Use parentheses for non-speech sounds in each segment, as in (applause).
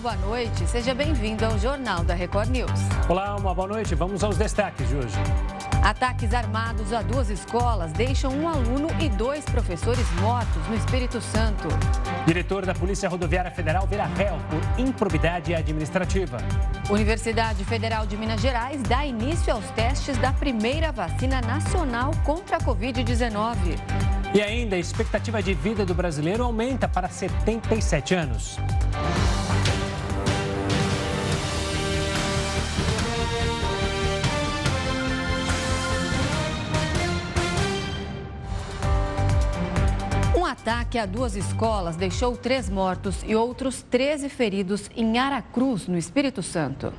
Boa noite. Seja bem-vindo ao Jornal da Record News. Olá, uma boa noite. Vamos aos destaques de hoje. Ataques armados a duas escolas deixam um aluno e dois professores mortos no Espírito Santo. Diretor da Polícia Rodoviária Federal vira réu por improbidade administrativa. Universidade Federal de Minas Gerais dá início aos testes da primeira vacina nacional contra a Covid-19. E ainda, a expectativa de vida do brasileiro aumenta para 77 anos. Ataque a duas escolas deixou três mortos e outros 13 feridos em Aracruz, no Espírito Santo.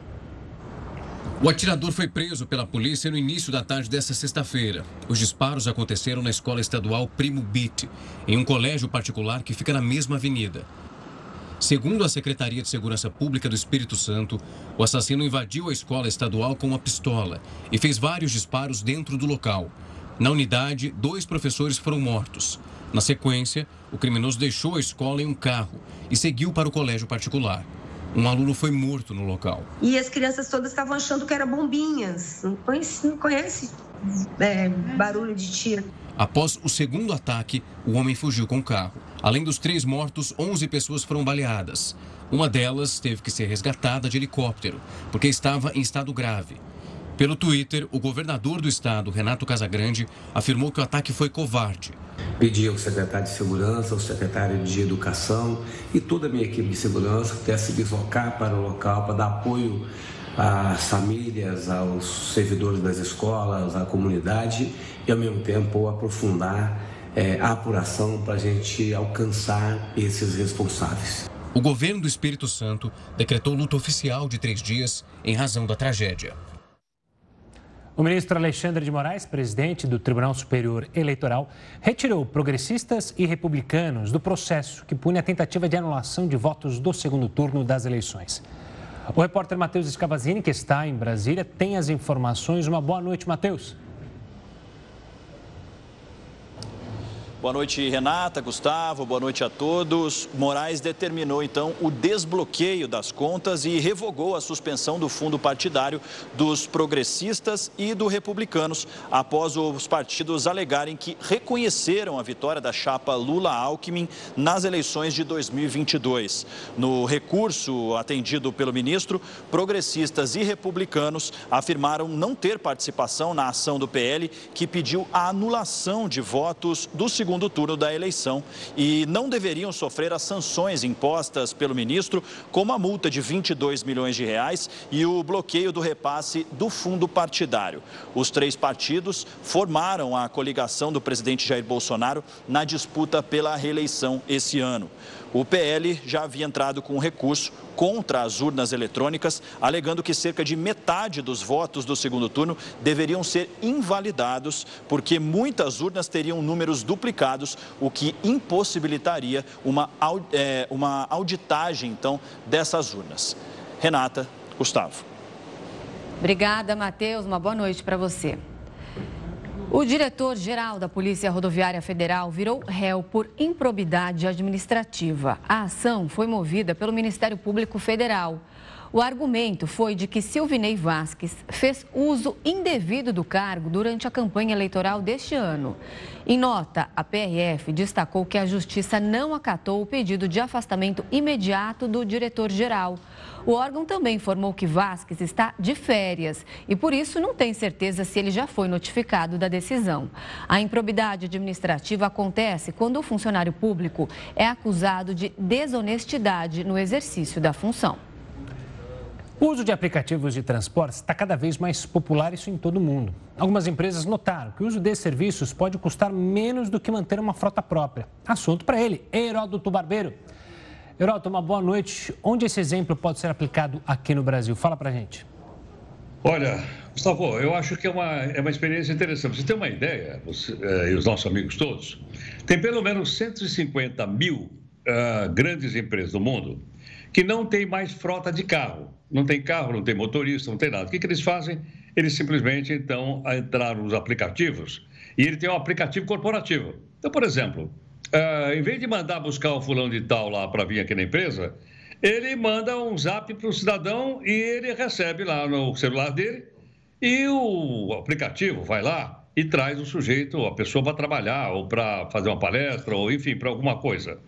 O atirador foi preso pela polícia no início da tarde desta sexta-feira. Os disparos aconteceram na escola estadual Primo Bit, em um colégio particular que fica na mesma avenida. Segundo a Secretaria de Segurança Pública do Espírito Santo, o assassino invadiu a escola estadual com uma pistola e fez vários disparos dentro do local. Na unidade, dois professores foram mortos. Na sequência, o criminoso deixou a escola em um carro e seguiu para o colégio particular. Um aluno foi morto no local. E as crianças todas estavam achando que eram bombinhas. Não conhece, não conhece é, barulho de tiro. Após o segundo ataque, o homem fugiu com o carro. Além dos três mortos, 11 pessoas foram baleadas. Uma delas teve que ser resgatada de helicóptero, porque estava em estado grave. Pelo Twitter, o governador do estado, Renato Casagrande, afirmou que o ataque foi covarde. Pedi ao secretário de Segurança, ao secretário de Educação e toda a minha equipe de segurança que se deslocar para o local para dar apoio às famílias, aos servidores das escolas, à comunidade e, ao mesmo tempo, aprofundar é, a apuração para a gente alcançar esses responsáveis. O governo do Espírito Santo decretou luta oficial de três dias em razão da tragédia. O ministro Alexandre de Moraes, presidente do Tribunal Superior Eleitoral, retirou progressistas e republicanos do processo que pune a tentativa de anulação de votos do segundo turno das eleições. O repórter Matheus Escavazini, que está em Brasília, tem as informações. Uma boa noite, Matheus. Boa noite, Renata, Gustavo, boa noite a todos. Moraes determinou então o desbloqueio das contas e revogou a suspensão do fundo partidário dos progressistas e do republicanos, após os partidos alegarem que reconheceram a vitória da chapa Lula-Alckmin nas eleições de 2022. No recurso atendido pelo ministro, progressistas e republicanos afirmaram não ter participação na ação do PL, que pediu a anulação de votos do segundo segundo turno da eleição e não deveriam sofrer as sanções impostas pelo ministro, como a multa de 22 milhões de reais e o bloqueio do repasse do fundo partidário. Os três partidos formaram a coligação do presidente Jair Bolsonaro na disputa pela reeleição esse ano. O PL já havia entrado com recurso contra as urnas eletrônicas, alegando que cerca de metade dos votos do segundo turno deveriam ser invalidados, porque muitas urnas teriam números duplicados, o que impossibilitaria uma, é, uma auditagem, então, dessas urnas. Renata, Gustavo. Obrigada, Matheus. Uma boa noite para você. O diretor-geral da Polícia Rodoviária Federal virou réu por improbidade administrativa. A ação foi movida pelo Ministério Público Federal. O argumento foi de que Silvinei Vasques fez uso indevido do cargo durante a campanha eleitoral deste ano. Em nota, a PRF destacou que a Justiça não acatou o pedido de afastamento imediato do diretor-geral. O órgão também informou que Vasques está de férias e, por isso, não tem certeza se ele já foi notificado da decisão. A improbidade administrativa acontece quando o funcionário público é acusado de desonestidade no exercício da função. O uso de aplicativos de transporte está cada vez mais popular, isso em todo o mundo. Algumas empresas notaram que o uso desses serviços pode custar menos do que manter uma frota própria. Assunto para ele, Heródoto Barbeiro. Heródoto, uma boa noite. Onde esse exemplo pode ser aplicado aqui no Brasil? Fala para gente. Olha, Gustavo, eu acho que é uma, é uma experiência interessante. Você tem uma ideia, você, eh, e os nossos amigos todos, tem pelo menos 150 mil uh, grandes empresas do mundo que não têm mais frota de carro não tem carro, não tem motorista, não tem nada. O que, que eles fazem? Eles simplesmente, então, entraram nos aplicativos e ele tem um aplicativo corporativo. Então, por exemplo, uh, em vez de mandar buscar o fulano de tal lá para vir aqui na empresa, ele manda um zap para o cidadão e ele recebe lá no celular dele e o aplicativo vai lá e traz o sujeito, a pessoa para trabalhar ou para fazer uma palestra ou enfim, para alguma coisa.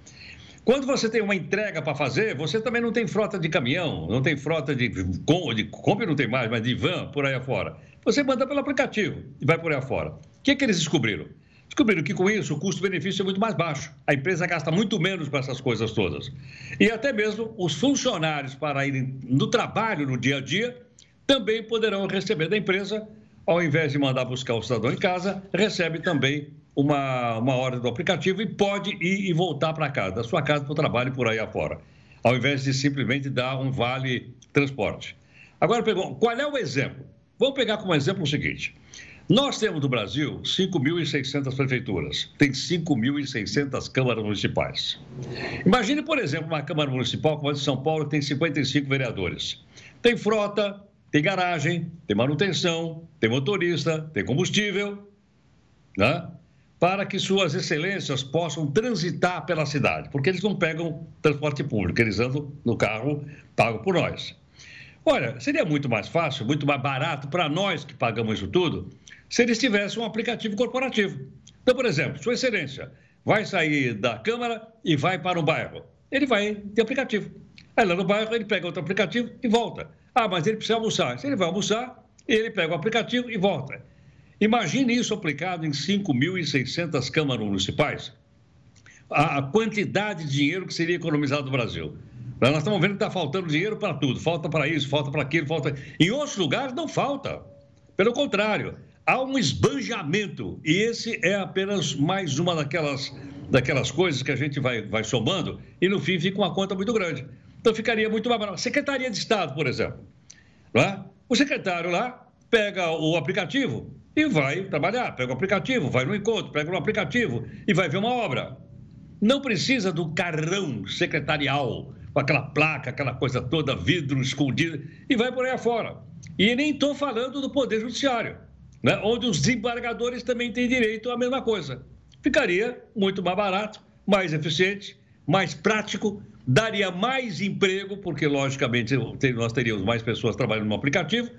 Quando você tem uma entrega para fazer, você também não tem frota de caminhão, não tem frota de, de compra, não tem mais, mas de van por aí afora. Você manda pelo aplicativo e vai por aí afora. O que, que eles descobriram? Descobriram que com isso o custo-benefício é muito mais baixo. A empresa gasta muito menos com essas coisas todas. E até mesmo os funcionários, para irem no trabalho, no dia a dia, também poderão receber da empresa, ao invés de mandar buscar o cidadão em casa, recebe também uma, uma hora do aplicativo e pode ir e voltar para casa, da sua casa para o trabalho por aí afora, ao invés de simplesmente dar um vale transporte. Agora, qual é o exemplo? Vamos pegar como exemplo o seguinte. Nós temos no Brasil 5.600 prefeituras, tem 5.600 câmaras municipais. Imagine, por exemplo, uma Câmara Municipal como a de São Paulo, que tem 55 vereadores. Tem frota, tem garagem, tem manutenção, tem motorista, tem combustível, né? Para que suas excelências possam transitar pela cidade, porque eles não pegam transporte público, eles andam no carro pago por nós. Olha, seria muito mais fácil, muito mais barato para nós que pagamos isso tudo, se eles tivessem um aplicativo corporativo. Então, por exemplo, Sua Excelência vai sair da Câmara e vai para um bairro. Ele vai de aplicativo. Aí lá no bairro ele pega outro aplicativo e volta. Ah, mas ele precisa almoçar. Se ele vai almoçar, ele pega o aplicativo e volta. Imagine isso aplicado em 5.600 câmaras municipais. A quantidade de dinheiro que seria economizado no Brasil. Nós estamos vendo que está faltando dinheiro para tudo. Falta para isso, falta para aquilo, falta. Em outros lugares não falta. Pelo contrário, há um esbanjamento. E esse é apenas mais uma daquelas, daquelas coisas que a gente vai, vai somando e no fim fica uma conta muito grande. Então ficaria muito mais barato. Secretaria de Estado, por exemplo. Não é? O secretário lá pega o aplicativo, e vai trabalhar. Pega o aplicativo, vai no encontro, pega o aplicativo e vai ver uma obra. Não precisa do carrão secretarial, com aquela placa, aquela coisa toda, vidro escondido, e vai por aí afora. E nem estou falando do Poder Judiciário, né? onde os desembargadores também têm direito à mesma coisa. Ficaria muito mais barato, mais eficiente, mais prático, daria mais emprego, porque, logicamente, nós teríamos mais pessoas trabalhando no aplicativo,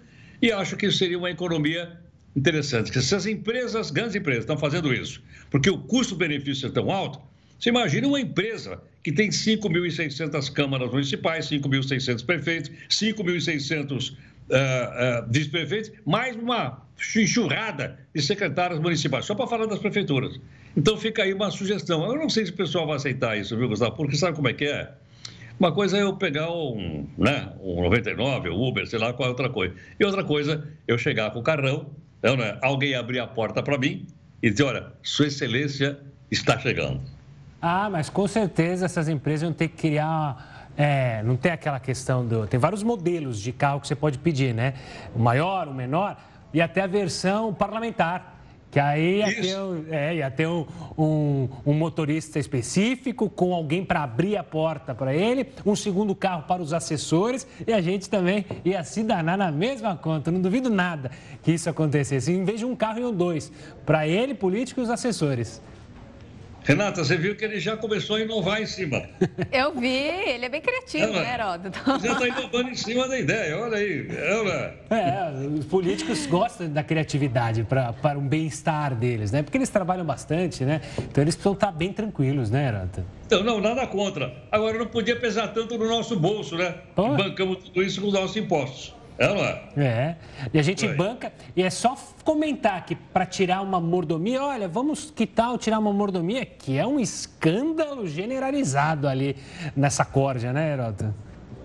e acho que seria uma economia interessante, que se as empresas, grandes empresas, estão fazendo isso, porque o custo-benefício é tão alto, você imagina uma empresa que tem 5.600 câmaras municipais, 5.600 prefeitos, 5.600 uh, uh, vice-prefeitos, mais uma enxurrada de secretários municipais, só para falar das prefeituras. Então fica aí uma sugestão. Eu não sei se o pessoal vai aceitar isso, viu, Gustavo? Porque sabe como é que é? Uma coisa é eu pegar um, né, um 99, um Uber, sei lá qual é outra coisa. E outra coisa, eu chegar com o carrão, então, né, alguém abrir a porta para mim e dizer: olha, Sua Excelência está chegando. Ah, mas com certeza essas empresas vão ter que criar. É, não tem aquela questão do. Tem vários modelos de carro que você pode pedir, né? O maior, o menor e até a versão parlamentar. Que aí ia ter, é, ia ter um, um, um, motorista específico, com alguém para abrir a porta para ele, um segundo carro para os assessores e a gente também ia se danar na mesma conta. Não duvido nada que isso acontecesse. Em vez de um carro, e um dois. Para ele, político e os assessores. Renata, você viu que ele já começou a inovar em cima. (laughs) Eu vi, ele é bem criativo, Ela, né, Heródoto? Já está inovando em cima da ideia, olha aí. Ela... É, os políticos gostam da criatividade para, para um bem-estar deles, né? Porque eles trabalham bastante, né? Então eles precisam estar bem tranquilos, né, Heródoto? Então, não, nada contra. Agora, não podia pesar tanto no nosso bolso, né? Bancamos tudo isso com os nossos impostos. É, não é? É. E a gente banca, e é só comentar que para tirar uma mordomia, olha, vamos que tal tirar uma mordomia, que é um escândalo generalizado ali nessa corja, né, Heroto?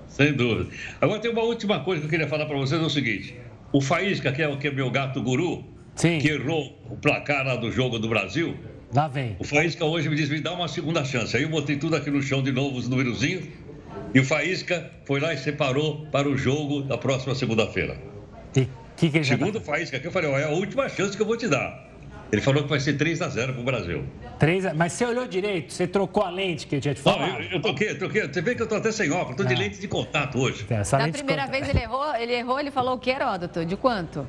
Sem dúvida. Agora tem uma última coisa que eu queria falar para vocês, é o seguinte. O Faísca, que é o que é meu gato guru, Sim. que errou o placar lá do jogo do Brasil. Lá vem. O Faísca hoje me disse, me dá uma segunda chance. Aí eu botei tudo aqui no chão de novo, os númerozinhos e o Faísca foi lá e separou para o jogo da próxima segunda-feira. Que que Segundo o Faísca, que eu falei, ó, é a última chance que eu vou te dar. Ele falou que vai ser 3 a 0 para o Brasil. 3 a... Mas você olhou direito? Você trocou a lente que eu tinha te falado? Não, eu, eu troquei, troquei. Você vê que eu estou até sem óculos, estou de ah. lente de contato hoje. Essa da primeira vez ele errou, ele errou, ele falou o que, Heródoto? De quanto?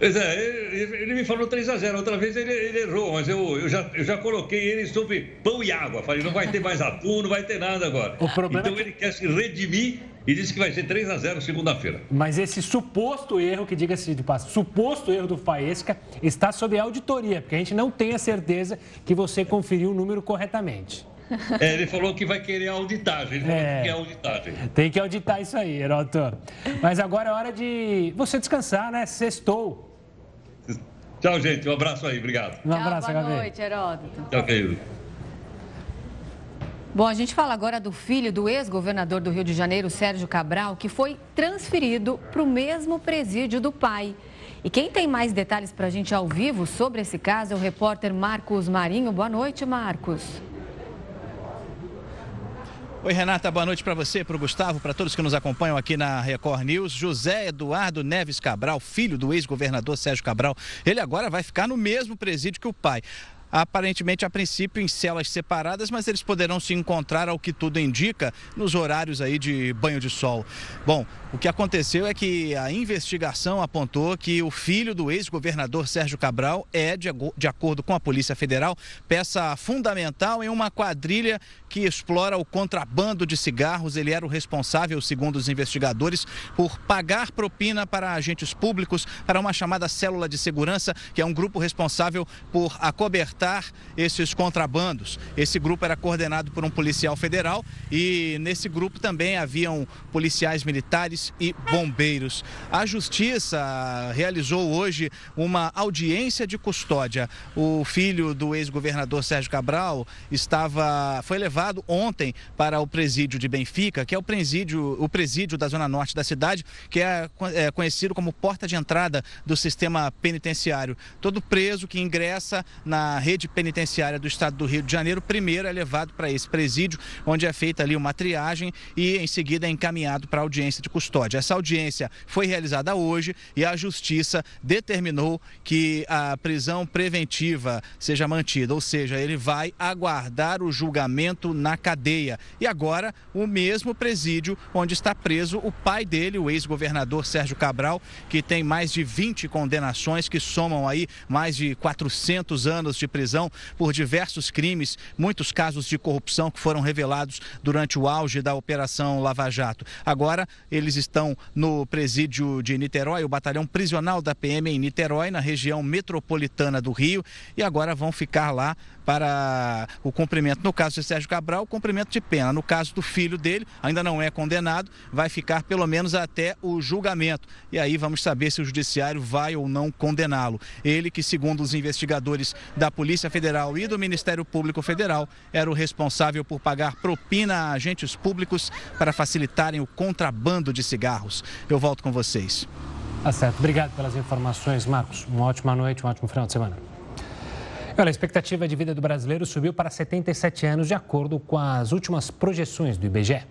Pois é, ele, me falou 3x0. Outra vez ele, ele, errou, mas eu, eu, já, eu já coloquei ele sobre pão e água. Falei, não vai ter mais atum, não vai ter nada agora. Problema... Então ele quer se redimir e disse que vai ser 3 x 0 segunda-feira. Mas esse suposto erro, que diga-se de passo, suposto erro do Faesca, está sob auditoria, porque a gente não tem a certeza que você conferiu o número corretamente. É, ele falou que vai querer auditagem. Ele falou é, que quer auditagem. Tem que auditar isso aí, Heroto. Mas agora é hora de você descansar, né? Sextou. Tchau, gente. Um abraço aí. Obrigado. Um abraço, Tchau, boa noite, Heródoto. Tchau, querido. Bom, a gente fala agora do filho do ex-governador do Rio de Janeiro, Sérgio Cabral, que foi transferido para o mesmo presídio do pai. E quem tem mais detalhes para a gente ao vivo sobre esse caso é o repórter Marcos Marinho. Boa noite, Marcos. Oi, Renata, boa noite para você, para o Gustavo, para todos que nos acompanham aqui na Record News. José Eduardo Neves Cabral, filho do ex-governador Sérgio Cabral, ele agora vai ficar no mesmo presídio que o pai aparentemente a princípio em celas separadas, mas eles poderão se encontrar, ao que tudo indica, nos horários aí de banho de sol. Bom, o que aconteceu é que a investigação apontou que o filho do ex-governador Sérgio Cabral é, de, acordo com a Polícia Federal, peça fundamental em uma quadrilha que explora o contrabando de cigarros. Ele era o responsável, segundo os investigadores, por pagar propina para agentes públicos para uma chamada célula de segurança, que é um grupo responsável por acobertar esses contrabandos. Esse grupo era coordenado por um policial federal e nesse grupo também haviam policiais militares e bombeiros. A Justiça realizou hoje uma audiência de custódia. O filho do ex-governador Sérgio Cabral estava foi levado ontem para o presídio de Benfica, que é o presídio, o presídio da zona norte da cidade, que é, é conhecido como porta de entrada do sistema penitenciário. Todo preso que ingressa na rede penitenciária do estado do Rio de Janeiro, primeiro é levado para esse presídio, onde é feita ali uma triagem e em seguida é encaminhado para audiência de custódia. Essa audiência foi realizada hoje e a Justiça determinou que a prisão preventiva seja mantida, ou seja, ele vai aguardar o julgamento na cadeia. E agora, o mesmo presídio onde está preso o pai dele, o ex-governador Sérgio Cabral, que tem mais de 20 condenações que somam aí mais de 400 anos de prisão por diversos crimes, muitos casos de corrupção que foram revelados durante o auge da Operação Lava Jato. Agora, eles estão no presídio de Niterói, o batalhão prisional da PM em Niterói, na região metropolitana do Rio, e agora vão ficar lá para o cumprimento, no caso de Sérgio Cabral, o cumprimento de pena. No caso do filho dele, ainda não é condenado, vai ficar pelo menos até o julgamento. E aí vamos saber se o judiciário vai ou não condená-lo. Ele que, segundo os investigadores da Polícia Federal e do Ministério Público Federal, era o responsável por pagar propina a agentes públicos para facilitarem o contrabando de cigarros. Eu volto com vocês. Tá certo. Obrigado pelas informações, Marcos. Uma ótima noite, um ótimo final de semana. Olha, a expectativa de vida do brasileiro subiu para 77 anos, de acordo com as últimas projeções do IBGE.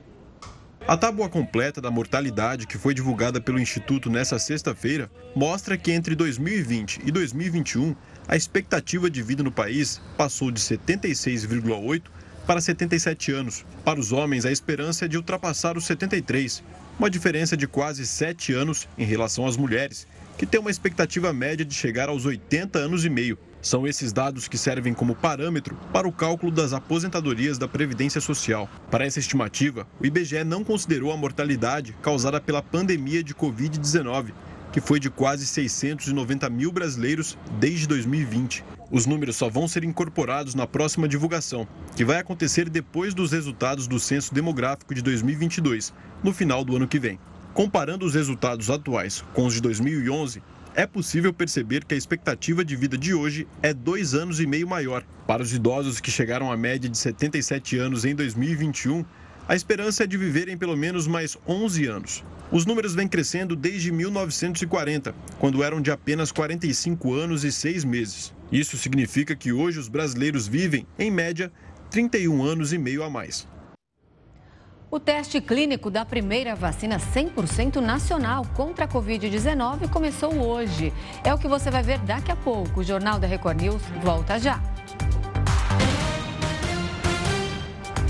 A tábua completa da mortalidade que foi divulgada pelo Instituto nesta sexta-feira mostra que entre 2020 e 2021 a expectativa de vida no país passou de 76,8 para 77 anos. Para os homens, a esperança é de ultrapassar os 73, uma diferença de quase 7 anos em relação às mulheres, que têm uma expectativa média de chegar aos 80 anos e meio. São esses dados que servem como parâmetro para o cálculo das aposentadorias da Previdência Social. Para essa estimativa, o IBGE não considerou a mortalidade causada pela pandemia de Covid-19, que foi de quase 690 mil brasileiros desde 2020. Os números só vão ser incorporados na próxima divulgação, que vai acontecer depois dos resultados do Censo Demográfico de 2022, no final do ano que vem. Comparando os resultados atuais com os de 2011, é possível perceber que a expectativa de vida de hoje é dois anos e meio maior. Para os idosos que chegaram à média de 77 anos em 2021, a esperança é de viverem pelo menos mais 11 anos. Os números vêm crescendo desde 1940, quando eram de apenas 45 anos e 6 meses. Isso significa que hoje os brasileiros vivem, em média, 31 anos e meio a mais. O teste clínico da primeira vacina 100% nacional contra a Covid-19 começou hoje. É o que você vai ver daqui a pouco. O Jornal da Record News volta já.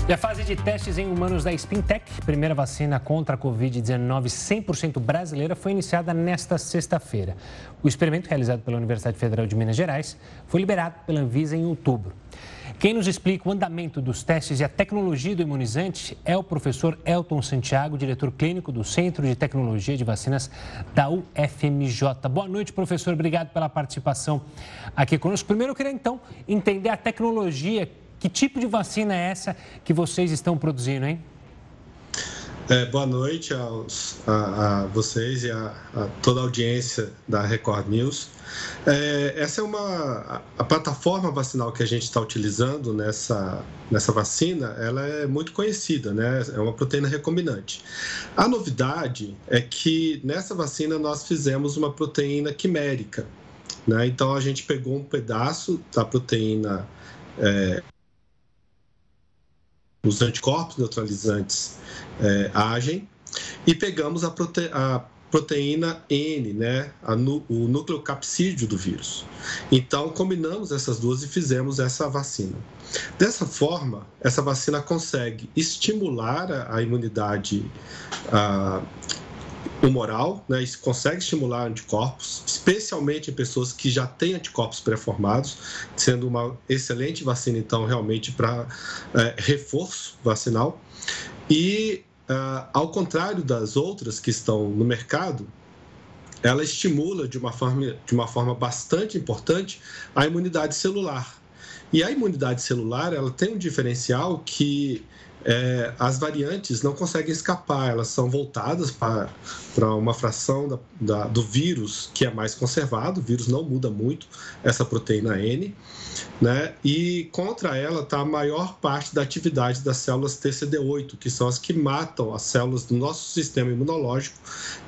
E a fase de testes em humanos da Spintec, primeira vacina contra a Covid-19 100% brasileira, foi iniciada nesta sexta-feira. O experimento realizado pela Universidade Federal de Minas Gerais foi liberado pela Anvisa em outubro. Quem nos explica o andamento dos testes e a tecnologia do imunizante é o professor Elton Santiago, diretor clínico do Centro de Tecnologia de Vacinas da UFMJ. Boa noite, professor. Obrigado pela participação aqui conosco. Primeiro, eu queria então entender a tecnologia que tipo de vacina é essa que vocês estão produzindo, hein? É, boa noite aos, a, a vocês e a, a, toda a audiência da Record News. É, essa é uma a, plataforma vacinal que a gente está utilizando nessa, nessa vacina. Ela é muito conhecida, né? É uma proteína recombinante. A novidade é que nessa vacina nós fizemos uma proteína quimérica, né? Então a gente pegou um pedaço da proteína é, os anticorpos neutralizantes é, agem e pegamos a, prote a proteína N, né, o núcleo capsídeo do vírus. Então, combinamos essas duas e fizemos essa vacina. Dessa forma, essa vacina consegue estimular a, a imunidade a, humoral, né, e consegue estimular anticorpos, especialmente em pessoas que já têm anticorpos pré-formados, sendo uma excelente vacina, então, realmente para é, reforço vacinal. E, uh, ao contrário das outras que estão no mercado, ela estimula de uma forma, de uma forma bastante importante a imunidade celular. E a imunidade celular ela tem um diferencial que é, as variantes não conseguem escapar, elas são voltadas para, para uma fração da, da, do vírus que é mais conservado, o vírus não muda muito, essa proteína N, né? e contra ela está a maior parte da atividade das células TCD8, que são as que matam as células do nosso sistema imunológico,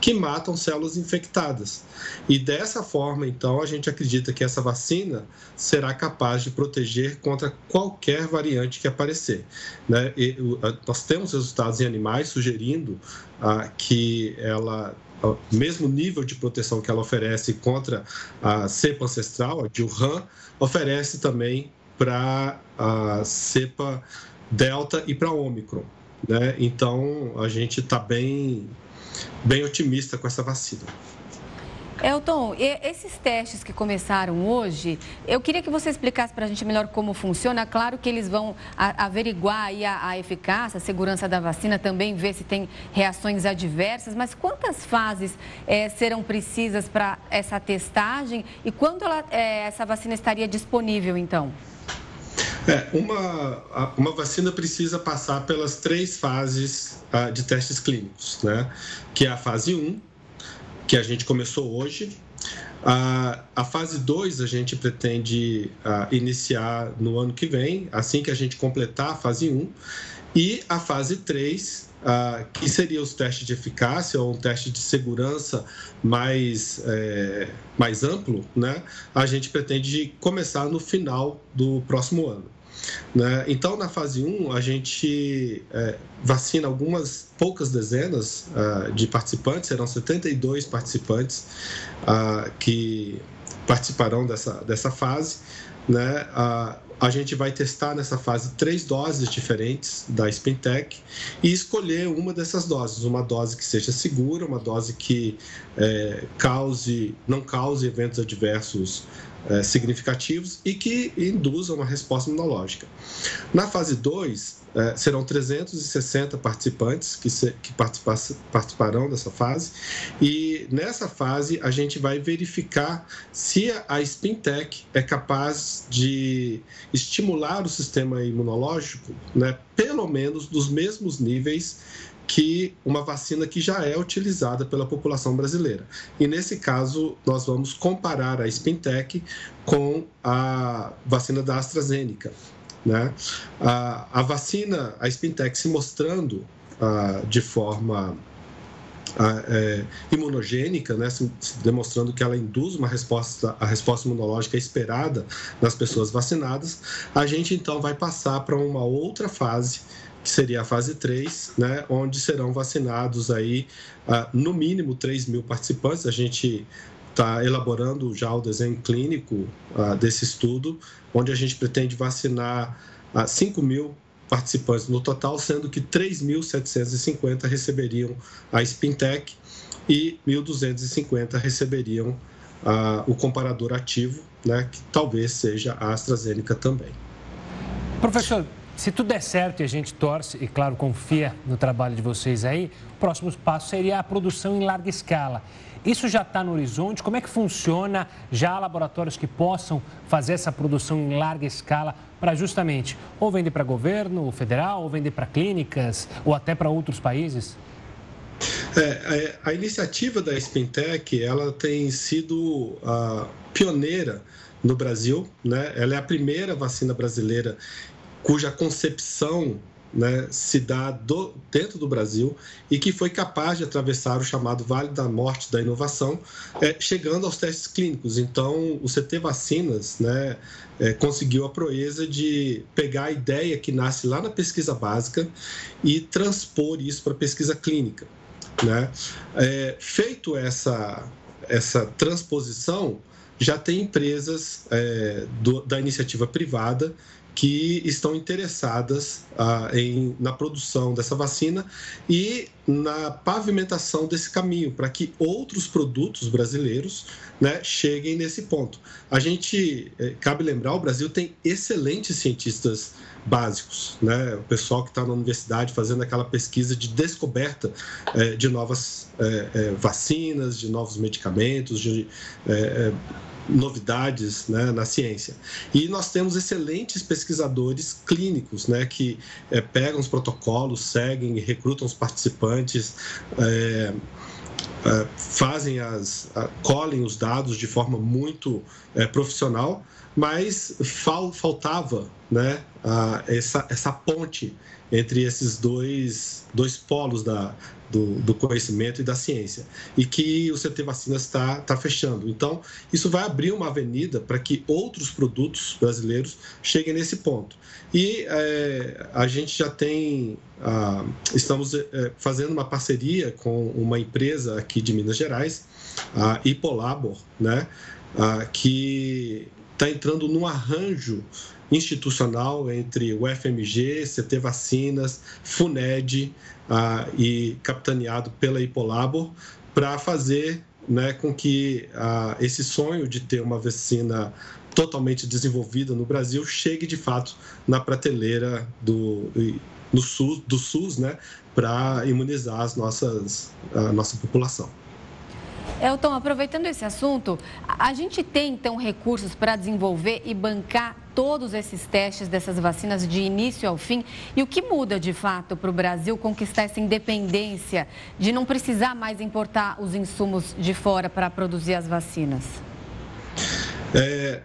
que matam células infectadas. E dessa forma, então, a gente acredita que essa vacina será capaz de proteger contra qualquer variante que aparecer. Né? E, nós temos resultados em animais sugerindo ah, que ela o mesmo nível de proteção que ela oferece contra a cepa ancestral, a de Wuhan, oferece também para a cepa Delta e para Ômicron. Né? Então, a gente está bem, bem otimista com essa vacina. Elton, esses testes que começaram hoje, eu queria que você explicasse para a gente melhor como funciona. Claro que eles vão averiguar a, a, eficácia, a segurança da vacina, também ver se tem reações adversas, mas quantas fases é, serão precisas para essa testagem e quando ela, é, essa vacina estaria disponível, então? É, uma, uma vacina precisa passar pelas três fases uh, de testes clínicos, né? Que é a fase 1, que a gente começou hoje. A, a fase 2 a gente pretende uh, iniciar no ano que vem, assim que a gente completar a fase 1. Um, e a fase 3, uh, ah, que seria os testes de eficácia ou um teste de segurança mais, é, mais amplo, né? a gente pretende começar no final do próximo ano. Né? Então, na fase 1, a gente é, vacina algumas poucas dezenas uh, de participantes, serão 72 participantes uh, que participarão dessa, dessa fase. Né? Uh, a gente vai testar nessa fase três doses diferentes da Spintec e escolher uma dessas doses, uma dose que seja segura, uma dose que é, cause, não cause eventos adversos é, significativos e que induzam uma resposta imunológica. Na fase 2, é, serão 360 participantes que, se, que participarão dessa fase, e nessa fase a gente vai verificar se a Spintec é capaz de estimular o sistema imunológico, né, pelo menos dos mesmos níveis que uma vacina que já é utilizada pela população brasileira. E nesse caso, nós vamos comparar a Spintec com a vacina da AstraZeneca. Né? A, a vacina, a Spintec se mostrando uh, de forma é, imunogênica, né, demonstrando que ela induz uma resposta, a resposta imunológica esperada nas pessoas vacinadas, a gente então vai passar para uma outra fase que seria a fase 3, né, onde serão vacinados aí uh, no mínimo 3 mil participantes. A gente está elaborando já o desenho clínico uh, desse estudo, onde a gente pretende vacinar uh, 5 mil participantes no total, sendo que 3.750 receberiam a Spintec e 1.250 receberiam ah, o comparador ativo, né, que talvez seja a AstraZeneca também. Professor, se tudo der certo e a gente torce e, claro, confia no trabalho de vocês aí, o próximo passo seria a produção em larga escala. Isso já está no horizonte? Como é que funciona? Já há laboratórios que possam fazer essa produção em larga escala para justamente ou vender para governo federal, ou vender para clínicas, ou até para outros países? É, é, a iniciativa da Spintec ela tem sido pioneira no Brasil, né? Ela é a primeira vacina brasileira cuja concepção né, se dá do, dentro do Brasil e que foi capaz de atravessar o chamado Vale da Morte da Inovação, é, chegando aos testes clínicos. Então, o CT Vacinas né, é, conseguiu a proeza de pegar a ideia que nasce lá na pesquisa básica e transpor isso para a pesquisa clínica. Né? É, feito essa, essa transposição, já tem empresas é, do, da iniciativa privada que estão interessadas ah, em, na produção dessa vacina e na pavimentação desse caminho para que outros produtos brasileiros né, cheguem nesse ponto. A gente, eh, cabe lembrar, o Brasil tem excelentes cientistas básicos, né? O pessoal que está na universidade fazendo aquela pesquisa de descoberta é, de novas é, é, vacinas, de novos medicamentos, de novidades né, na ciência. E nós temos excelentes pesquisadores clínicos né, que pegam os protocolos, seguem e recrutam os participantes. É, fazem as colhem os dados de forma muito é, profissional mas fal, faltava né, a, essa, essa ponte entre esses dois, dois polos da, do, do, conhecimento e da ciência, e que o CT Vacinas está tá fechando. Então, isso vai abrir uma avenida para que outros produtos brasileiros cheguem nesse ponto. E é, a gente já tem, estamos é, fazendo uma parceria com uma empresa aqui de Minas Gerais, a Hipolabor, né, que está entrando num arranjo institucional entre o FMG, CT Vacinas, FUNED ah, e capitaneado pela Hipolabor para fazer né, com que ah, esse sonho de ter uma vacina totalmente desenvolvida no Brasil chegue de fato na prateleira do, no SUS, do SUS né, para imunizar as nossas, a nossa população. Elton, aproveitando esse assunto, a gente tem então recursos para desenvolver e bancar todos esses testes dessas vacinas de início ao fim? E o que muda de fato para o Brasil conquistar essa independência de não precisar mais importar os insumos de fora para produzir as vacinas? É,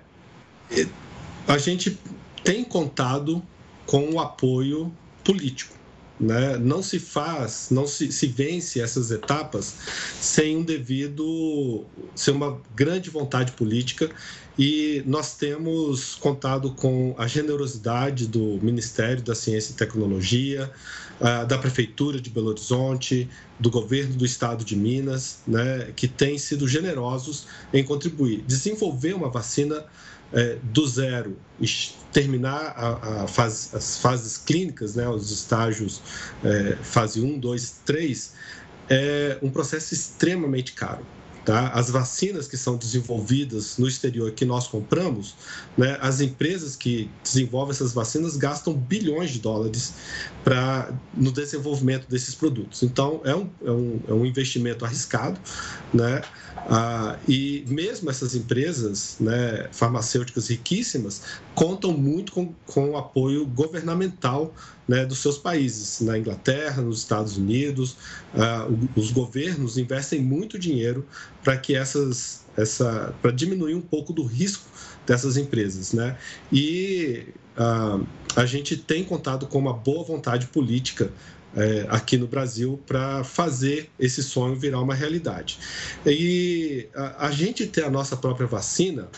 a gente tem contado com o apoio político. Né? Não se faz, não se, se vence essas etapas sem um devido, sem uma grande vontade política e nós temos contado com a generosidade do Ministério da Ciência e Tecnologia, da Prefeitura de Belo Horizonte, do Governo do Estado de Minas, né, que têm sido generosos em contribuir. Desenvolver uma vacina é, do zero terminar a, a fase, as fases clínicas, né, os estágios é, fase 1, 2, 3, é um processo extremamente caro. Tá? As vacinas que são desenvolvidas no exterior que nós compramos, né, as empresas que desenvolvem essas vacinas gastam bilhões de dólares pra, no desenvolvimento desses produtos. Então, é um, é um, é um investimento arriscado, né? Ah, e mesmo essas empresas né, farmacêuticas riquíssimas contam muito com, com o apoio governamental né, dos seus países. Na Inglaterra, nos Estados Unidos, ah, os governos investem muito dinheiro para que essas, essa, para diminuir um pouco do risco dessas empresas, né? E ah, a gente tem contado com uma boa vontade política é, aqui no Brasil para fazer esse sonho virar uma realidade. E a, a, gente ter a nossa própria vacina,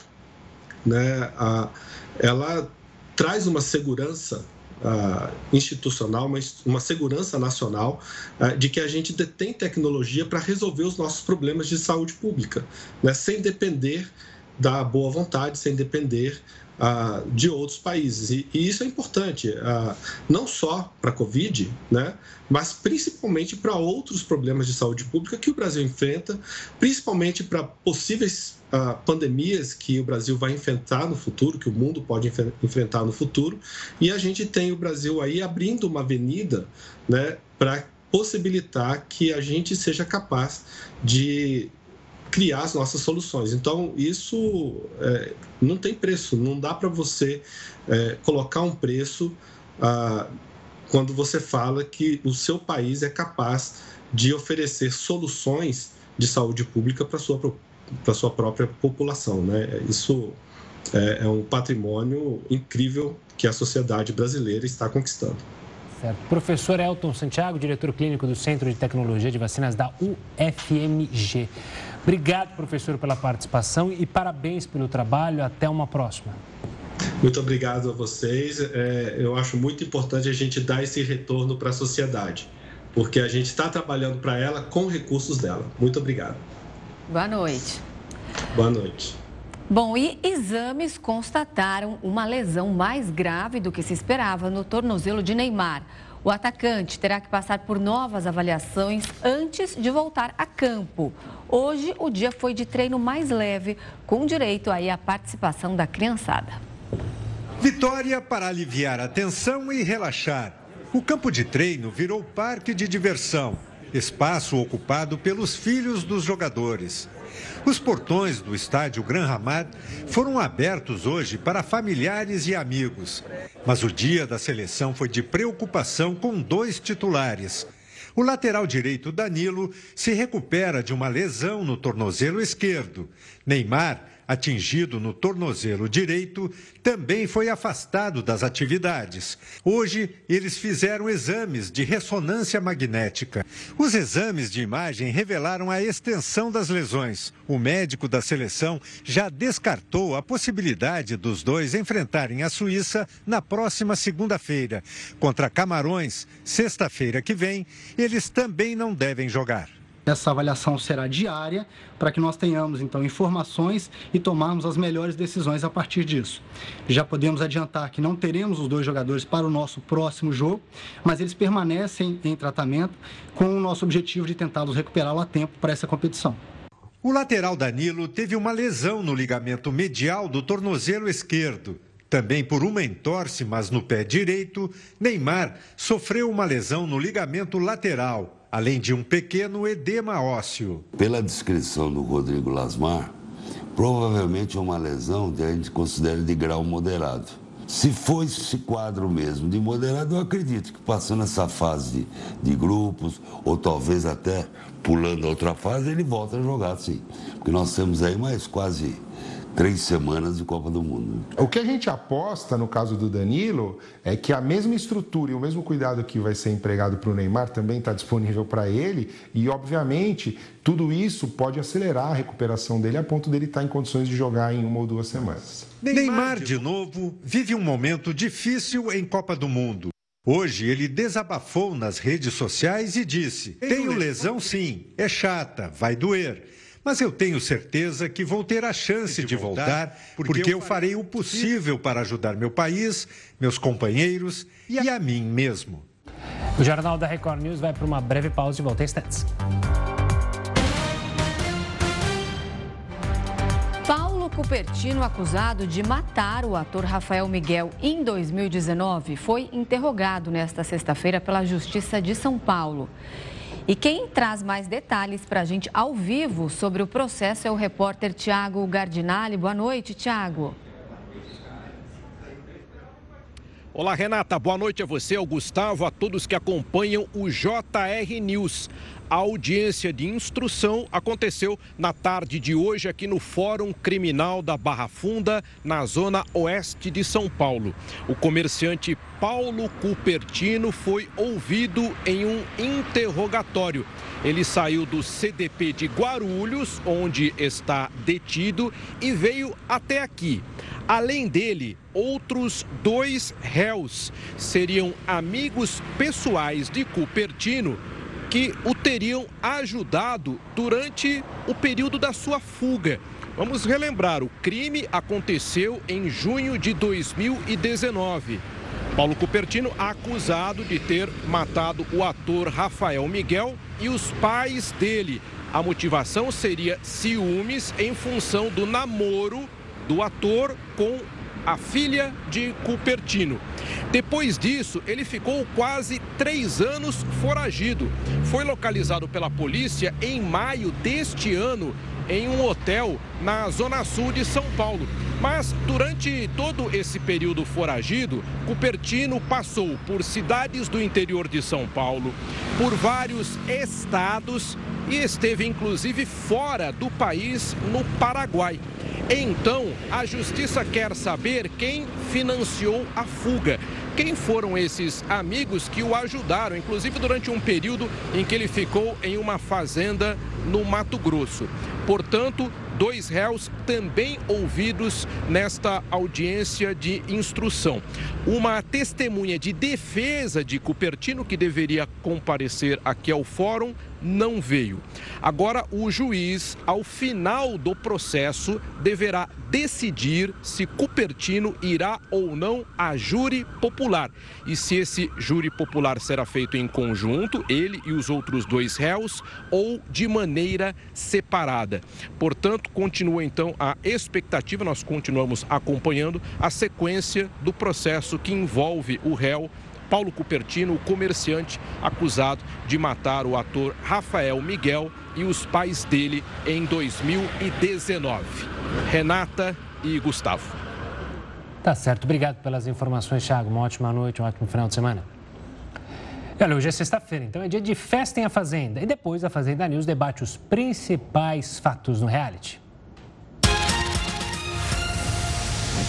né, a, ela traz uma segurança Uh, institucional, uma, segurança nacional uh, de que a gente detém tecnologia para resolver os nossos problemas de saúde pública, né, sem depender da boa vontade, sem depender ah, de outros países. E, e, isso é importante, ah, não só para a Covid, né, mas principalmente para outros problemas de saúde pública que o Brasil enfrenta, principalmente para possíveis ah, pandemias que o Brasil vai enfrentar no futuro, que o mundo pode enfrentar no futuro. E a gente tem o Brasil aí abrindo uma avenida né, para possibilitar que a gente seja capaz de criar as nossas soluções. Então, isso é, não tem preço, não dá para você é, colocar um preço ah, quando você fala que o seu país é capaz de oferecer soluções de saúde pública para sua, sua própria população. Né? Isso é, é um patrimônio incrível que a sociedade brasileira está conquistando. Certo. Professor Elton Santiago, diretor clínico do Centro de Tecnologia de Vacinas da UFMG. Obrigado, professor, pela participação e parabéns pelo trabalho. Até uma próxima. Muito obrigado a vocês. É, eu acho muito importante a gente dar esse retorno para a sociedade, porque a gente está trabalhando para ela com recursos dela. Muito obrigado. Boa noite. Boa noite. Bom, e exames constataram uma lesão mais grave do que se esperava no tornozelo de Neymar. O atacante terá que passar por novas avaliações antes de voltar a campo. Hoje, o dia foi de treino mais leve, com direito aí à participação da criançada. Vitória para aliviar a tensão e relaxar. O campo de treino virou parque de diversão, espaço ocupado pelos filhos dos jogadores. Os portões do estádio Gran Hamad foram abertos hoje para familiares e amigos. Mas o dia da seleção foi de preocupação com dois titulares. O lateral direito Danilo se recupera de uma lesão no tornozelo esquerdo. Neymar atingido no tornozelo direito, também foi afastado das atividades. Hoje, eles fizeram exames de ressonância magnética. Os exames de imagem revelaram a extensão das lesões. O médico da seleção já descartou a possibilidade dos dois enfrentarem a Suíça na próxima segunda-feira. Contra Camarões, sexta-feira que vem, eles também não devem jogar. Essa avaliação será diária para que nós tenhamos então informações e tomarmos as melhores decisões a partir disso. Já podemos adiantar que não teremos os dois jogadores para o nosso próximo jogo, mas eles permanecem em tratamento com o nosso objetivo de tentá-los recuperá-lo a tempo para essa competição. O lateral Danilo teve uma lesão no ligamento medial do tornozelo esquerdo. Também por uma entorse, mas no pé direito, Neymar sofreu uma lesão no ligamento lateral além de um pequeno edema ósseo. Pela descrição do Rodrigo Lasmar, provavelmente é uma lesão que a gente considera de grau moderado. Se for esse quadro mesmo de moderado, eu acredito que passando essa fase de, grupos, ou talvez até pulando outra fase, ele volta a jogar sim. Porque nós temos aí mais quase três semanas de Copa do Mundo. O que a gente aposta no caso do Danilo é que a mesma estrutura e o mesmo cuidado que vai ser empregado para o Neymar também está disponível para ele e, obviamente, tudo isso pode acelerar a recuperação dele a ponto dele estar tá em condições de jogar em uma ou duas semanas. Neymar, de novo, vive um momento difícil em Copa do Mundo. Hoje ele desabafou nas redes sociais e disse: Tenho lesão sim, é chata, vai doer mas eu tenho certeza que vou ter a chance de voltar, porque eu farei o possível para ajudar meu país, meus companheiros e a mim mesmo. O Jornal da Record News vai para uma breve pausa e volta em instantes. Paulo Cupertino, acusado de matar o ator Rafael Miguel em 2019, foi interrogado nesta sexta-feira pela Justiça de São Paulo. E quem traz mais detalhes para a gente ao vivo sobre o processo é o repórter Tiago Gardinali. Boa noite, Tiago. Olá, Renata. Boa noite a você, ao Gustavo, a todos que acompanham o JR News. A audiência de instrução aconteceu na tarde de hoje aqui no Fórum Criminal da Barra Funda, na zona oeste de São Paulo. O comerciante Paulo Cupertino foi ouvido em um interrogatório. Ele saiu do CDP de Guarulhos, onde está detido, e veio até aqui. Além dele, outros dois réus seriam amigos pessoais de Cupertino que o teriam ajudado durante o período da sua fuga. Vamos relembrar: o crime aconteceu em junho de 2019. Paulo Cupertino acusado de ter matado o ator Rafael Miguel e os pais dele. A motivação seria ciúmes em função do namoro do ator com a filha de Cupertino. Depois disso, ele ficou quase três anos foragido. Foi localizado pela polícia em maio deste ano em um hotel na zona sul de São Paulo. Mas durante todo esse período foragido, Cupertino passou por cidades do interior de São Paulo, por vários estados e esteve inclusive fora do país, no Paraguai. Então, a justiça quer saber quem financiou a fuga. Quem foram esses amigos que o ajudaram, inclusive durante um período em que ele ficou em uma fazenda no Mato Grosso. Portanto, dois réus também ouvidos nesta audiência de instrução. Uma testemunha de defesa de Cupertino, que deveria comparecer aqui ao fórum, não veio. Agora, o juiz, ao final do processo, deverá decidir se Cupertino irá ou não a júri popular. E se esse júri popular será feito em conjunto, ele e os outros dois réus, ou de maneira separada. Portanto, continua então a expectativa, nós continuamos acompanhando a sequência do processo que envolve o réu Paulo Cupertino, o comerciante acusado de matar o ator Rafael Miguel e os pais dele em 2019. Renata e Gustavo. Tá certo. Obrigado pelas informações, Thiago. Uma ótima noite, um ótimo final de semana. Olha, hoje é sexta-feira, então é dia de festa em A Fazenda. E depois a Fazenda News debate os principais fatos no reality.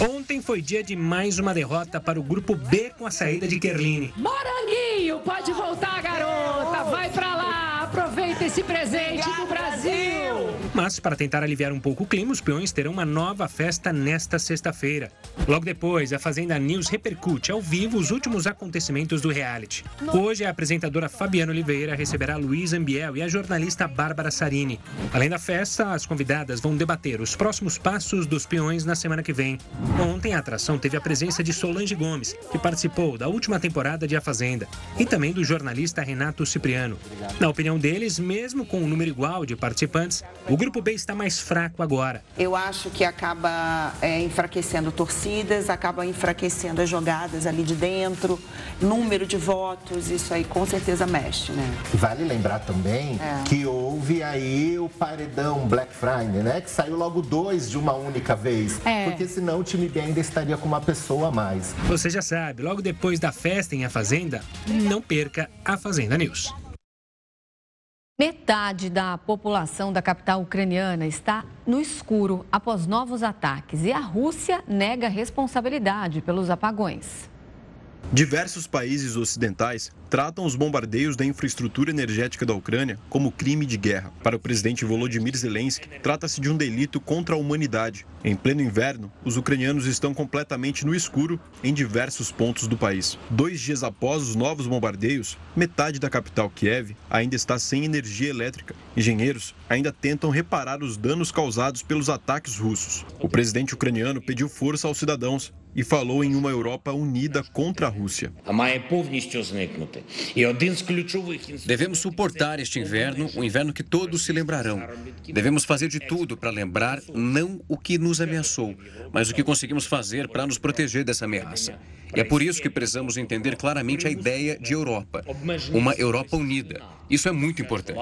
Ontem foi dia de mais uma derrota para o grupo B com a saída de Kerline. Moranguinho, pode voltar, garota. Vai pra lá. Aproveita esse presente do Brasil. Mas, para tentar aliviar um pouco o clima, os peões terão uma nova festa nesta sexta-feira. Logo depois, a Fazenda News repercute ao vivo os últimos acontecimentos do reality. Hoje, a apresentadora Fabiana Oliveira receberá Luiz Ambiel e a jornalista Bárbara Sarini. Além da festa, as convidadas vão debater os próximos passos dos peões na semana que vem. Ontem, a atração teve a presença de Solange Gomes, que participou da última temporada de A Fazenda, e também do jornalista Renato Cipriano. Na opinião deles, mesmo com um número igual de participantes, o grupo B está mais fraco agora. Eu acho que acaba é, enfraquecendo torcidas, acaba enfraquecendo as jogadas ali de dentro, número de votos, isso aí com certeza mexe, né? Vale lembrar também é. que houve aí o paredão Black Friday, né? Que saiu logo dois de uma única vez. É. Porque senão o time B ainda estaria com uma pessoa a mais. Você já sabe, logo depois da festa em A Fazenda, não perca a Fazenda News. Metade da população da capital ucraniana está no escuro após novos ataques e a Rússia nega responsabilidade pelos apagões. Diversos países ocidentais tratam os bombardeios da infraestrutura energética da Ucrânia como crime de guerra. Para o presidente Volodymyr Zelensky, trata-se de um delito contra a humanidade. Em pleno inverno, os ucranianos estão completamente no escuro em diversos pontos do país. Dois dias após os novos bombardeios, metade da capital Kiev ainda está sem energia elétrica. Engenheiros ainda tentam reparar os danos causados pelos ataques russos. O presidente ucraniano pediu força aos cidadãos e falou em uma Europa unida contra a Rússia. Devemos suportar este inverno, um inverno que todos se lembrarão. Devemos fazer de tudo para lembrar não o que nos ameaçou, mas o que conseguimos fazer para nos proteger dessa ameaça. E é por isso que precisamos entender claramente a ideia de Europa, uma Europa unida. Isso é muito importante.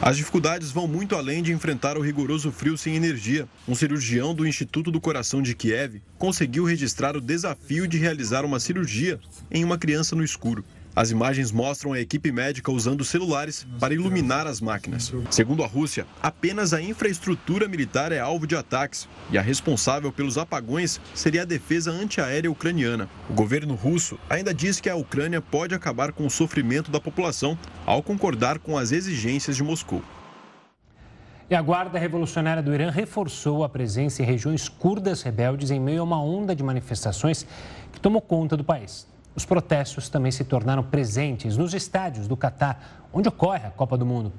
As dificuldades vão muito além de enfrentar o rigoroso frio sem energia. Um cirurgião do Instituto do Coração de Kiev conseguiu registrar o desafio de realizar uma cirurgia em uma criança no escuro. As imagens mostram a equipe médica usando celulares para iluminar as máquinas. Segundo a Rússia, apenas a infraestrutura militar é alvo de ataques e a responsável pelos apagões seria a defesa antiaérea ucraniana. O governo russo ainda diz que a Ucrânia pode acabar com o sofrimento da população ao concordar com as exigências de Moscou. E a Guarda Revolucionária do Irã reforçou a presença em regiões curdas rebeldes em meio a uma onda de manifestações que tomou conta do país. Os protestos também se tornaram presentes nos estádios do Catar, onde ocorre a Copa do Mundo.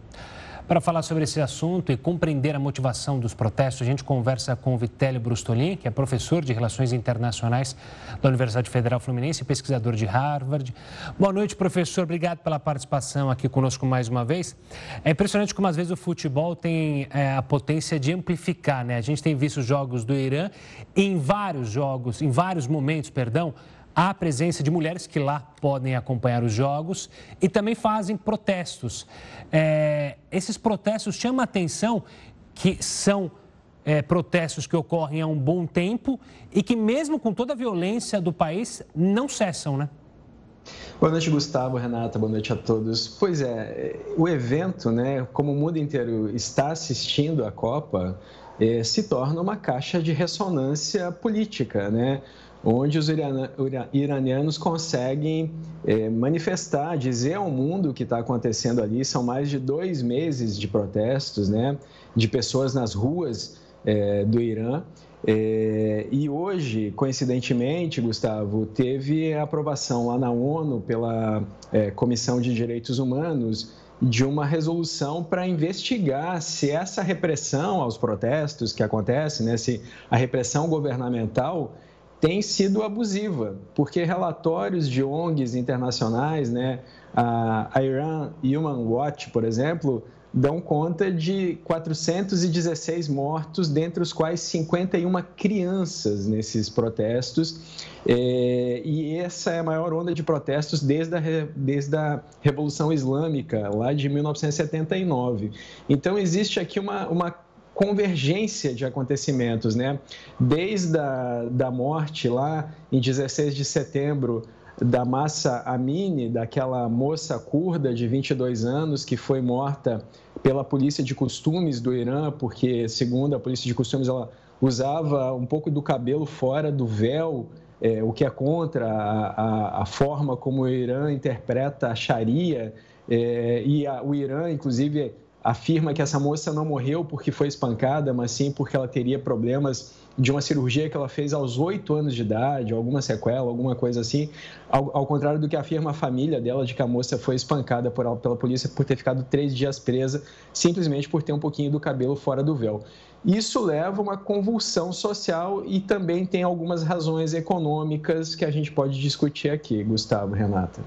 Para falar sobre esse assunto e compreender a motivação dos protestos, a gente conversa com o Vitélio Brustolin, que é professor de Relações Internacionais da Universidade Federal Fluminense e pesquisador de Harvard. Boa noite, professor. Obrigado pela participação aqui conosco mais uma vez. É impressionante como às vezes o futebol tem é, a potência de amplificar, né? A gente tem visto jogos do Irã em vários jogos, em vários momentos, perdão, a presença de mulheres que lá podem acompanhar os jogos e também fazem protestos. É, esses protestos chamam a atenção que são é, protestos que ocorrem há um bom tempo e que, mesmo com toda a violência do país, não cessam, né? Boa noite, Gustavo, Renata, boa noite a todos. Pois é, o evento, né, como o mundo inteiro está assistindo à Copa, é, se torna uma caixa de ressonância política, né? Onde os iranianos conseguem é, manifestar, dizer ao mundo o que está acontecendo ali. São mais de dois meses de protestos, né, de pessoas nas ruas é, do Irã. É, e hoje, coincidentemente, Gustavo, teve a aprovação lá na ONU pela Comissão de Direitos Humanos de uma resolução para investigar se essa repressão aos protestos que acontece, né, se a repressão governamental tem sido abusiva, porque relatórios de ONGs internacionais, né, a Iran Human Watch, por exemplo, dão conta de 416 mortos, dentre os quais 51 crianças nesses protestos. É, e essa é a maior onda de protestos desde a, desde a Revolução Islâmica, lá de 1979. Então, existe aqui uma, uma convergência de acontecimentos, né? Desde a da morte lá em 16 de setembro da Massa Amini, daquela moça curda de 22 anos que foi morta pela polícia de costumes do Irã, porque, segundo a polícia de costumes, ela usava um pouco do cabelo fora do véu, é, o que é contra a, a, a, forma como o Irã interpreta a Sharia. É, e a, o Irã, inclusive, afirma que essa moça não morreu porque foi espancada, mas sim porque ela teria problemas de uma cirurgia que ela fez aos oito anos de idade, alguma sequela, alguma coisa assim, ao, ao, contrário do que afirma a família dela, de que a moça foi espancada por, pela polícia por ter ficado três dias presa, simplesmente por ter um pouquinho do cabelo fora do véu. Isso leva a uma convulsão social e também tem algumas razões econômicas que a gente pode discutir aqui, Gustavo, Renata.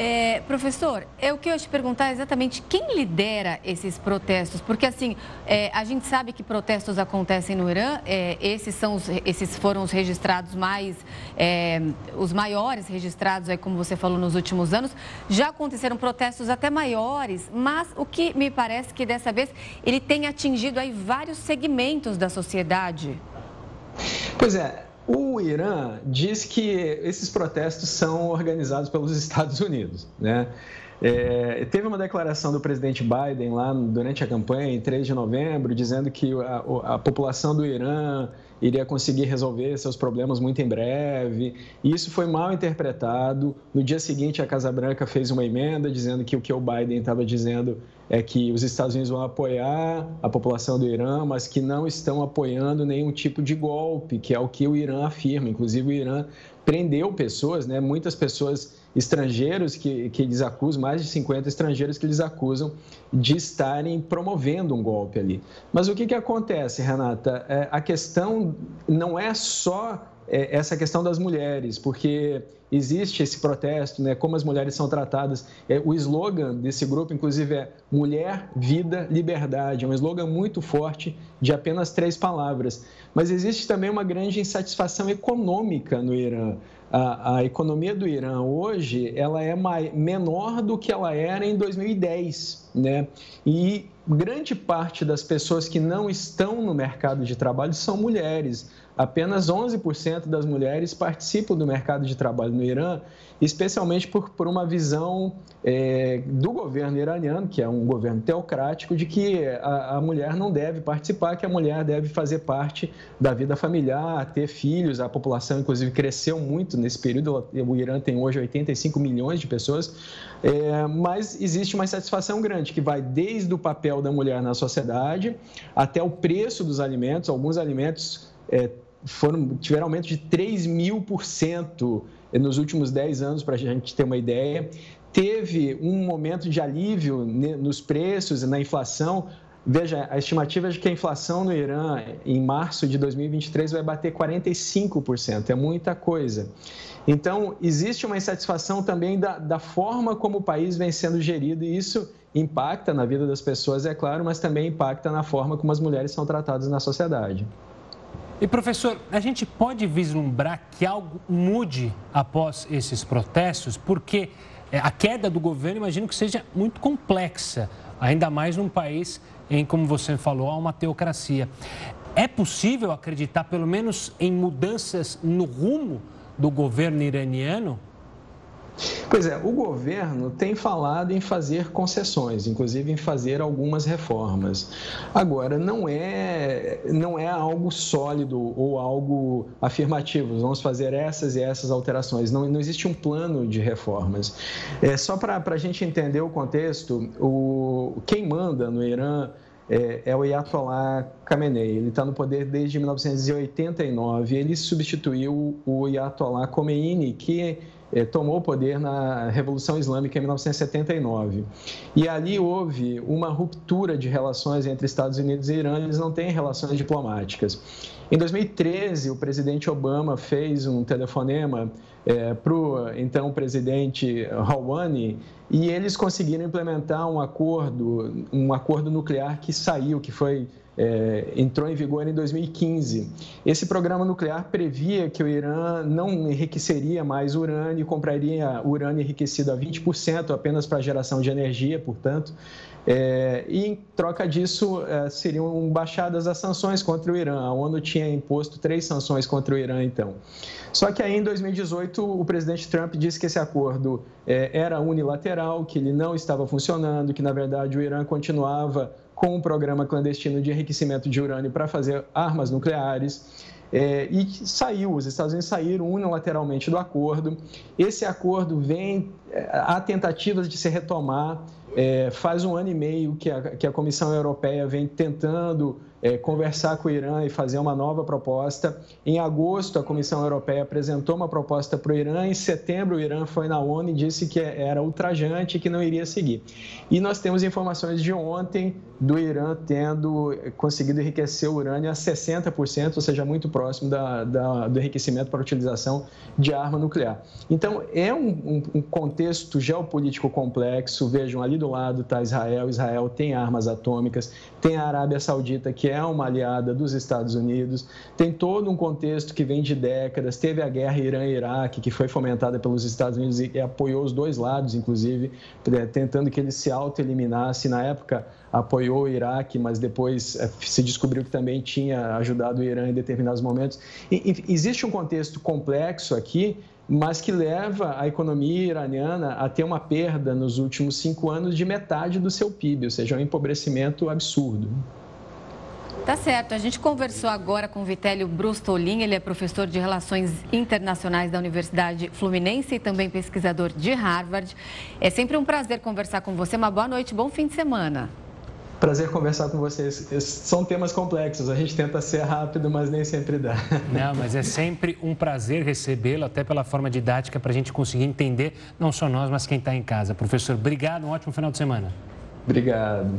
É, professor, é eu ia te perguntar exatamente quem lidera esses protestos, porque assim é, a gente sabe que protestos acontecem no Irã, é, esses são os, esses foram os registrados mais é, os maiores registrados aí como você falou nos últimos anos. Já aconteceram protestos até maiores, mas o que me parece que dessa vez ele tem atingido aí vários segmentos da sociedade. Pois é, o Irã diz que esses protestos são organizados pelos Estados Unidos, né? É, teve uma declaração do presidente Biden lá durante a campanha, em 3 de novembro, dizendo que a, a população do Irã iria conseguir resolver seus problemas muito em breve. Isso foi mal interpretado. No dia seguinte, a Casa Branca fez uma emenda dizendo que o que o Biden estava dizendo é que os Estados Unidos vão apoiar a população do Irã, mas que não estão apoiando nenhum tipo de golpe, que é o que o Irã afirma. Inclusive, o Irã prendeu pessoas, né, muitas pessoas estrangeiros que, que eles acusam, mais de 50 estrangeiros que eles acusam de estarem promovendo um golpe ali. Mas o que, que acontece, Renata? É, a questão não é só é, essa questão das mulheres, porque existe esse protesto, né, como as mulheres são tratadas. É, o slogan desse grupo, inclusive, é Mulher, Vida, Liberdade. É um slogan muito forte, de apenas três palavras. Mas existe também uma grande insatisfação econômica no Irã. A, a economia do Irã hoje ela é mai, menor do que ela era em 2010, né? E grande parte das pessoas que não estão no mercado de trabalho são mulheres apenas 11% das mulheres participam do mercado de trabalho no Irã, especialmente por, por uma visão é, do governo iraniano, que é um governo teocrático, de que a, a, mulher não deve participar, que a mulher deve fazer parte da vida familiar, ter filhos. A população, inclusive, cresceu muito nesse período. O Irã tem hoje 85 milhões de pessoas, é, mas existe uma insatisfação grande, que vai desde o papel da mulher na sociedade até o preço dos alimentos. Alguns alimentos é, foram, tiveram aumento de 3 mil por cento nos últimos 10 anos, para a gente ter uma ideia. Teve um momento de alívio nos preços e na inflação. Veja, a estimativa é de que a inflação no Irã em março de 2023 vai bater 45%, é muita coisa. Então, existe uma insatisfação também da, da forma como o país vem sendo gerido, e isso impacta na vida das pessoas, é claro, mas também impacta na forma como as mulheres são tratadas na sociedade. E professor, a gente pode vislumbrar que algo mude após esses protestos, porque é, a queda do governo imagino que seja muito complexa, ainda mais num país em, como você falou, há uma teocracia. É possível acreditar, pelo menos, em mudanças no rumo do governo iraniano? Pois é, o governo tem falado em fazer concessões, inclusive em fazer algumas reformas. Agora, não é, não é algo sólido ou algo afirmativo, vamos fazer essas e essas alterações. Não, não existe um plano de reformas. É, só para a gente entender o contexto, o, quem manda no Irã é, é o Ayatollah Khamenei. Ele está no poder desde 1989. Ele substituiu o Ayatollah Khomeini, que é, tomou o poder na Revolução Islâmica em 1979. E ali houve uma ruptura de relações entre Estados Unidos e Irã, eles não têm relações diplomáticas. Em 2013, o presidente Obama fez um telefonema é, para o então presidente Rouhani e eles conseguiram implementar um acordo, um acordo nuclear que saiu, que foi é, entrou em vigor em 2015. Esse programa nuclear previa que o Irã não enriqueceria mais urânio, compraria urânio enriquecido a 20% apenas para geração de energia, portanto, é, e em troca disso é, seriam baixadas as sanções contra o Irã. A ONU tinha imposto três sanções contra o Irã, então. Só que aí em 2018 o presidente Trump disse que esse acordo é, era unilateral, que ele não estava funcionando, que na verdade o Irã continuava com um programa clandestino de enriquecimento de urânio para fazer armas nucleares. É, e saiu, os Estados Unidos saíram unilateralmente do acordo. Esse acordo vem, é, há tentativas de se retomar. É, faz um ano e meio que a, que a Comissão Europeia vem tentando é, conversar com o Irã e fazer uma nova proposta. Em agosto, a Comissão Europeia apresentou uma proposta para o Irã. Em setembro, o Irã foi na ONU e disse que era ultrajante e que não iria seguir. E nós temos informações de ontem do Irã tendo conseguido enriquecer o urânio a 60%, ou seja, muito próximo da, da, do enriquecimento para utilização de arma nuclear. Então, é um, um contexto geopolítico complexo. Vejam, ali do lado está Israel. Israel tem armas atômicas, tem a Arábia Saudita, que é uma aliada dos Estados Unidos, tem todo um contexto que vem de décadas. Teve a guerra Irã-Iraque, que foi fomentada pelos Estados Unidos e apoiou os dois lados, inclusive, tentando que ele se auto-eliminasse. Na época, apoiou o Iraque, mas depois é, se descobriu que também tinha ajudado o Irã em determinados momentos. E, existe um contexto complexo aqui, mas que leva a economia iraniana a ter uma perda nos últimos cinco anos de metade do seu PIB, ou seja, um empobrecimento absurdo. Tá certo. A gente conversou agora com o Vitélio Brustolin, ele é professor de Relações Internacionais da Universidade Fluminense e também pesquisador de Harvard. É sempre um prazer conversar com você. Uma boa noite, bom fim de semana. Prazer conversar com vocês. São temas complexos, a gente tenta ser rápido, mas nem sempre dá. Não, mas é sempre um prazer recebê-lo, até pela forma didática, para a gente conseguir entender, não só nós, mas quem está em casa. Professor, obrigado, um ótimo final de semana. Obrigado.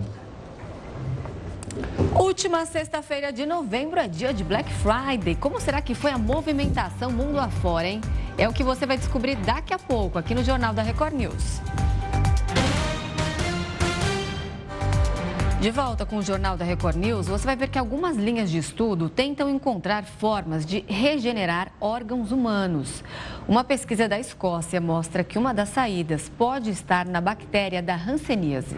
Última sexta-feira de novembro é dia de Black Friday. Como será que foi a movimentação mundo afora, hein? É o que você vai descobrir daqui a pouco aqui no Jornal da Record News. De volta com o Jornal da Record News, você vai ver que algumas linhas de estudo tentam encontrar formas de regenerar órgãos humanos. Uma pesquisa da Escócia mostra que uma das saídas pode estar na bactéria da hanseníase.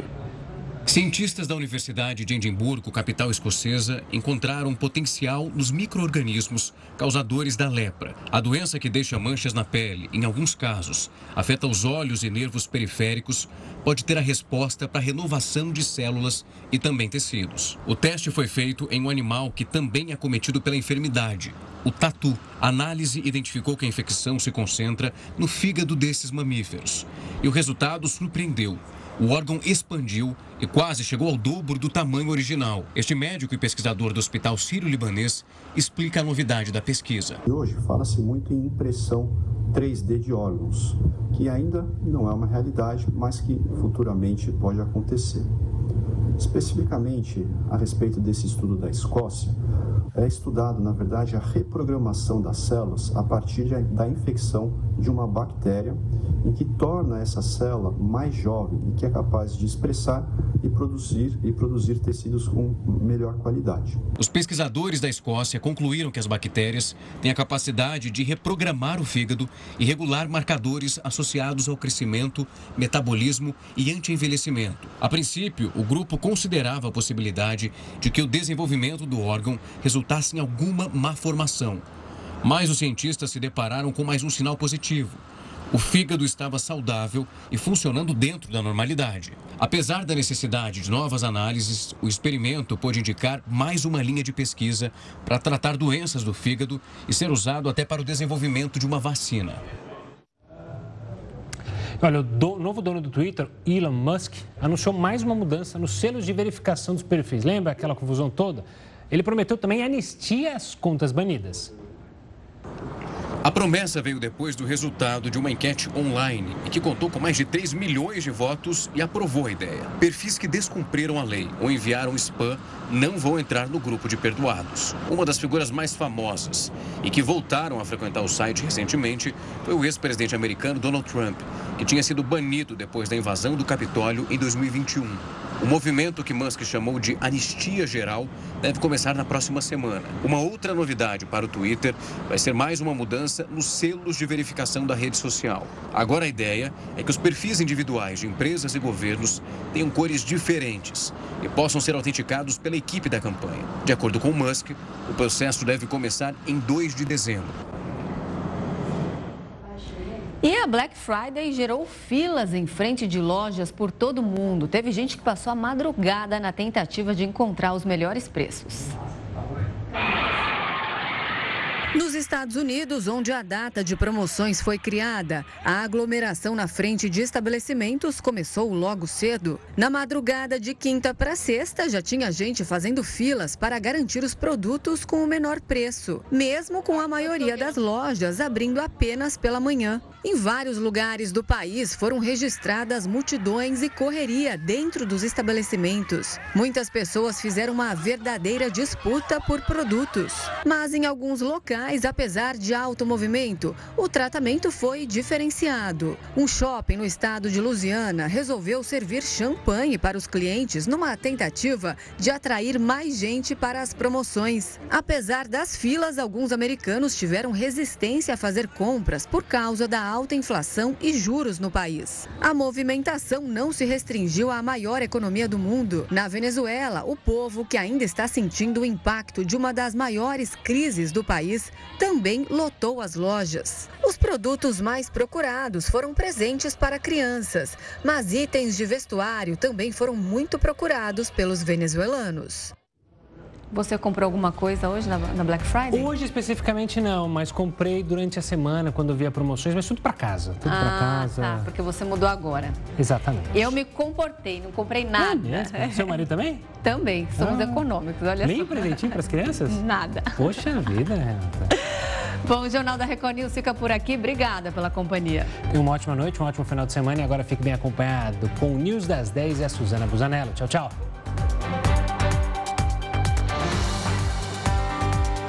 Cientistas da Universidade de Edimburgo, capital escocesa, encontraram potencial nos micro-organismos causadores da lepra, a doença que deixa manchas na pele, em alguns casos, afeta os olhos e nervos periféricos, pode ter a resposta para a renovação de células e também tecidos. O teste foi feito em um animal que também é cometido pela enfermidade, o tatu. A análise identificou que a infecção se concentra no fígado desses mamíferos. E o resultado surpreendeu. O órgão expandiu e quase chegou ao dobro do tamanho original. Este médico e pesquisador do Hospital Sírio-Libanês explica a novidade da pesquisa. Hoje fala-se muito em impressão 3D de órgãos, que ainda não é uma realidade, mas que futuramente pode acontecer. Especificamente a respeito desse estudo da Escócia, é estudado, na verdade, a reprogramação das células a partir da infecção de uma bactéria em que torna essa célula mais jovem e que é capaz de expressar e produzir e produzir tecidos com melhor qualidade. Os pesquisadores da Escócia concluíram que as bactérias têm a capacidade de reprogramar o fígado e regular marcadores associados ao crescimento, metabolismo e anti-envelhecimento. A princípio, o grupo considerava a possibilidade de que o desenvolvimento do órgão resultasse em alguma má formação. Mas os cientistas se depararam com mais um sinal positivo. O fígado estava saudável e funcionando dentro da normalidade. Apesar da necessidade de novas análises, o experimento pôde indicar mais uma linha de pesquisa para tratar doenças do fígado e ser usado até para o desenvolvimento de uma vacina. Olha, o do, novo dono do Twitter, Elon Musk, anunciou mais uma mudança nos selos de verificação dos perfis. Lembra aquela confusão toda? Ele prometeu também anistia às contas banidas. A promessa veio depois do resultado de uma enquete online que contou com mais de 3 milhões de votos e aprovou a ideia. Perfis que descumpriram a lei ou enviaram spam não vão entrar no grupo de perdoados. Uma das figuras mais famosas e que voltaram a frequentar o site recentemente foi o ex-presidente americano Donald Trump, que tinha sido banido depois da invasão do Capitólio em 2021. O movimento que Musk chamou de anistia geral deve começar na próxima semana. Uma outra novidade para o Twitter vai ser mais uma mudança nos selos de verificação da rede social. Agora a ideia é que os perfis individuais de empresas e governos tenham cores diferentes e possam ser autenticados pela equipe da campanha. De acordo com Musk, o processo deve começar em 2 de dezembro. E a Black Friday gerou filas em frente de lojas por todo mundo. Teve gente que passou a madrugada na tentativa de encontrar os melhores preços. Nos Estados Unidos, onde a data de promoções foi criada, a aglomeração na frente de estabelecimentos começou logo cedo. Na madrugada de quinta para sexta, já tinha gente fazendo filas para garantir os produtos com o menor preço, mesmo com a maioria das lojas abrindo apenas pela manhã. Em vários lugares do país foram registradas multidões e correria dentro dos estabelecimentos. Muitas pessoas fizeram uma verdadeira disputa por produtos, mas em alguns locais apesar de alto movimento, o tratamento foi diferenciado. Um shopping no estado de Louisiana resolveu servir champanhe para os clientes numa tentativa de atrair mais gente para as promoções. Apesar das filas, alguns americanos tiveram resistência a fazer compras por causa da alta inflação e juros no país. A movimentação não se restringiu à maior economia do mundo. Na Venezuela, o povo que ainda está sentindo o impacto de uma das maiores crises do país também lotou as lojas. Os produtos mais procurados foram presentes para crianças, mas itens de vestuário também foram muito procurados pelos venezuelanos. Você comprou alguma coisa hoje na, Black Friday? Hoje especificamente não, mas comprei durante a semana quando via promoções, mas tudo para casa, tudo ah, para casa. Tá, porque você mudou agora. Exatamente. Eu me comportei, não comprei nada. É Seu marido também? (laughs) também, somos ah, econômicos, olha nem só. Nem presentinho para as crianças? (laughs) Nada. Poxa vida, Renata. (laughs) Bom, o Jornal da Record News fica por aqui. Obrigada pela companhia. E uma ótima noite, um ótimo final de semana e agora fique bem acompanhado com o News das 10 e a Suzana Busanello. Tchau, tchau.